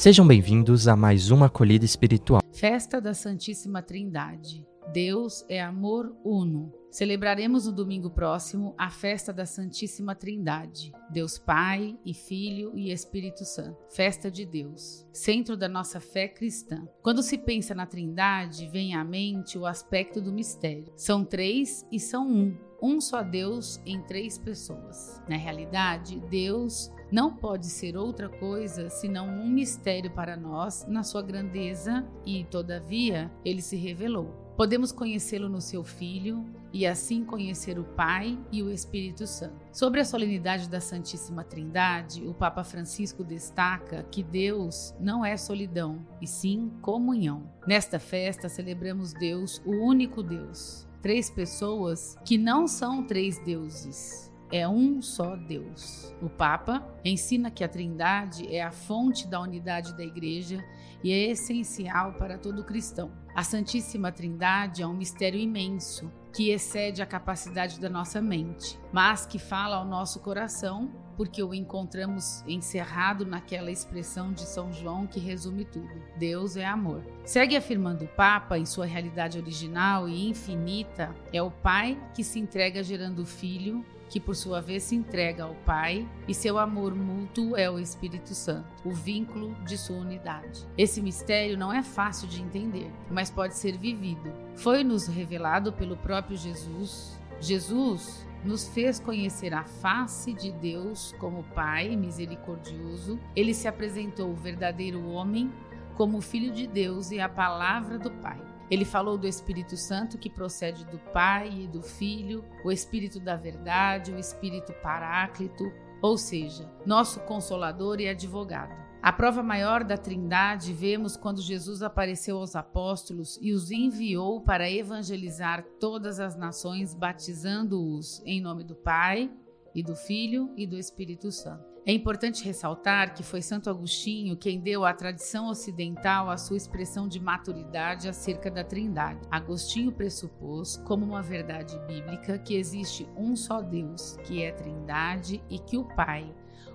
Sejam bem-vindos a mais uma acolhida espiritual. Festa da Santíssima Trindade. Deus é amor uno. Celebraremos no domingo próximo a festa da Santíssima Trindade, Deus Pai e Filho e Espírito Santo. Festa de Deus, centro da nossa fé cristã. Quando se pensa na Trindade, vem à mente o aspecto do mistério. São três e são um. Um só Deus em três pessoas. Na realidade, Deus não pode ser outra coisa senão um mistério para nós na sua grandeza e, todavia, ele se revelou. Podemos conhecê-lo no seu Filho e assim conhecer o Pai e o Espírito Santo. Sobre a solenidade da Santíssima Trindade, o Papa Francisco destaca que Deus não é solidão, e sim comunhão. Nesta festa celebramos Deus, o único Deus. Três pessoas que não são três deuses, é um só Deus. O Papa ensina que a Trindade é a fonte da unidade da Igreja e é essencial para todo cristão. A Santíssima Trindade é um mistério imenso que excede a capacidade da nossa mente, mas que fala ao nosso coração, porque o encontramos encerrado naquela expressão de São João que resume tudo: Deus é amor. Segue afirmando o Papa, em sua realidade original e infinita, é o Pai que se entrega gerando o Filho que por sua vez se entrega ao Pai, e seu amor mútuo é o Espírito Santo, o vínculo de sua unidade. Esse mistério não é fácil de entender, mas pode ser vivido. Foi-nos revelado pelo próprio Jesus. Jesus nos fez conhecer a face de Deus como Pai misericordioso. Ele se apresentou o verdadeiro homem como Filho de Deus e a palavra do Pai. Ele falou do Espírito Santo que procede do Pai e do Filho, o Espírito da Verdade, o Espírito Paráclito, ou seja, nosso consolador e advogado. A prova maior da Trindade vemos quando Jesus apareceu aos apóstolos e os enviou para evangelizar todas as nações, batizando-os em nome do Pai e do Filho e do Espírito Santo. É importante ressaltar que foi Santo Agostinho quem deu à tradição ocidental a sua expressão de maturidade acerca da Trindade. Agostinho pressupôs, como uma verdade bíblica, que existe um só Deus, que é Trindade, e que o Pai,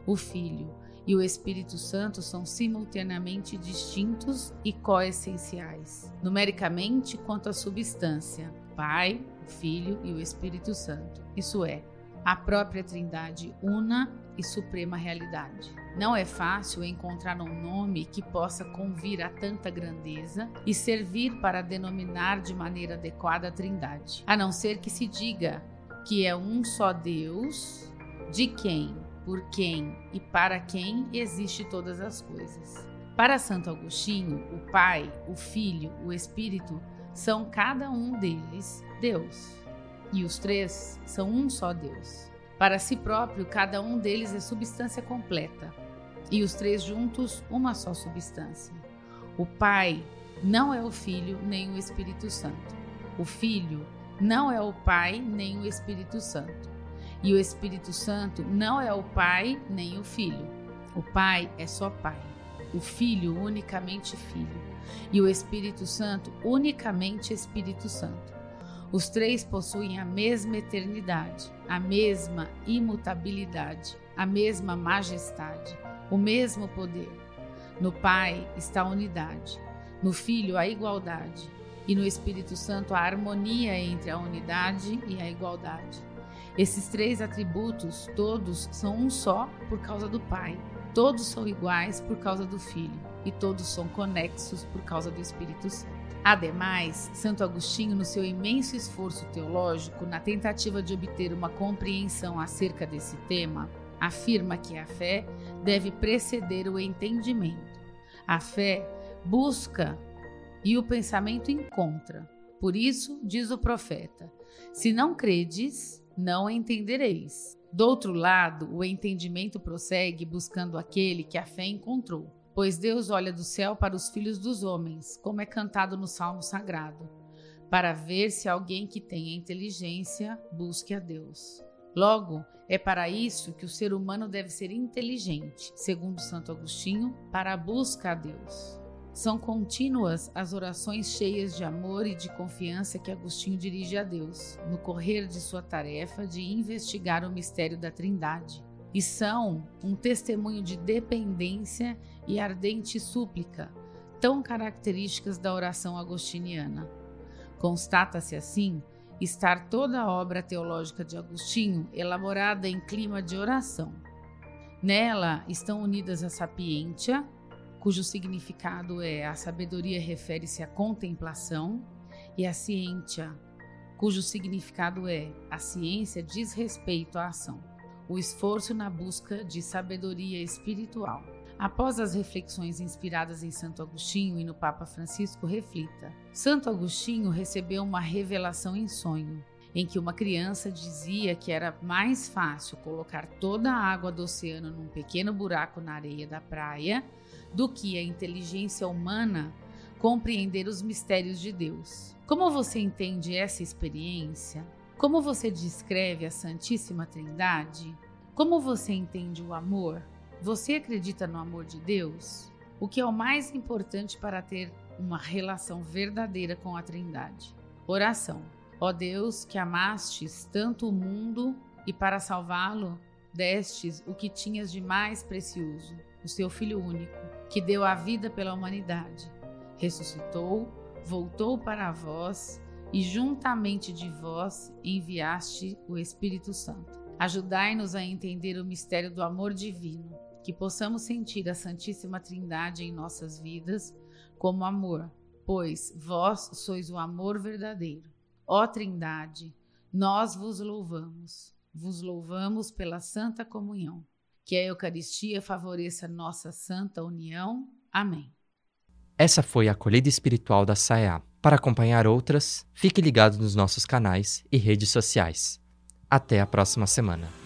o Filho e o Espírito Santo são simultaneamente distintos e coessenciais, numericamente quanto à substância, Pai, o Filho e o Espírito Santo. Isso é, a própria Trindade una e suprema realidade. Não é fácil encontrar um nome que possa convir a tanta grandeza e servir para denominar de maneira adequada a Trindade, a não ser que se diga que é um só Deus, de quem, por quem e para quem existe todas as coisas. Para Santo Agostinho, o Pai, o Filho, o Espírito são cada um deles Deus e os três são um só Deus. Para si próprio, cada um deles é substância completa, e os três juntos, uma só substância. O Pai não é o Filho nem o Espírito Santo. O Filho não é o Pai nem o Espírito Santo. E o Espírito Santo não é o Pai nem o Filho. O Pai é só Pai. O Filho, unicamente Filho. E o Espírito Santo, unicamente Espírito Santo. Os três possuem a mesma eternidade, a mesma imutabilidade, a mesma majestade, o mesmo poder. No Pai está a unidade, no Filho a igualdade e no Espírito Santo a harmonia entre a unidade e a igualdade. Esses três atributos, todos são um só por causa do Pai, todos são iguais por causa do Filho e todos são conexos por causa do Espírito Santo. Ademais, Santo Agostinho, no seu imenso esforço teológico, na tentativa de obter uma compreensão acerca desse tema, afirma que a fé deve preceder o entendimento. A fé busca e o pensamento encontra. Por isso, diz o profeta: Se não credes, não entendereis. Do outro lado, o entendimento prossegue buscando aquele que a fé encontrou. Pois Deus olha do céu para os filhos dos homens, como é cantado no Salmo Sagrado, para ver se alguém que tenha inteligência busque a Deus. Logo, é para isso que o ser humano deve ser inteligente, segundo Santo Agostinho, para a busca a Deus. São contínuas as orações cheias de amor e de confiança que Agostinho dirige a Deus, no correr de sua tarefa de investigar o mistério da Trindade. e são um testemunho de dependência e ardente súplica, tão características da oração agostiniana. Constata-se assim estar toda a obra teológica de Agostinho elaborada em clima de oração. Nela estão unidas a sapientia, cujo significado é a sabedoria refere-se à contemplação, e a ciência, cujo significado é a ciência diz respeito à ação, o esforço na busca de sabedoria espiritual. Após as reflexões inspiradas em Santo Agostinho e no Papa Francisco, reflita: Santo Agostinho recebeu uma revelação em sonho, em que uma criança dizia que era mais fácil colocar toda a água do oceano num pequeno buraco na areia da praia do que a inteligência humana compreender os mistérios de Deus. Como você entende essa experiência? Como você descreve a Santíssima Trindade? Como você entende o amor? Você acredita no amor de Deus? O que é o mais importante para ter uma relação verdadeira com a Trindade? Oração. Ó Deus, que amastes tanto o mundo e para salvá-lo destes o que tinhas de mais precioso, o seu Filho único, que deu a vida pela humanidade. Ressuscitou, voltou para vós e juntamente de vós enviaste o Espírito Santo. Ajudai-nos a entender o mistério do amor divino que possamos sentir a Santíssima Trindade em nossas vidas como amor, pois vós sois o amor verdadeiro. Ó Trindade, nós vos louvamos, vos louvamos pela santa comunhão. Que a Eucaristia favoreça nossa santa união. Amém. Essa foi a acolhida espiritual da SAEA. Para acompanhar outras, fique ligado nos nossos canais e redes sociais. Até a próxima semana.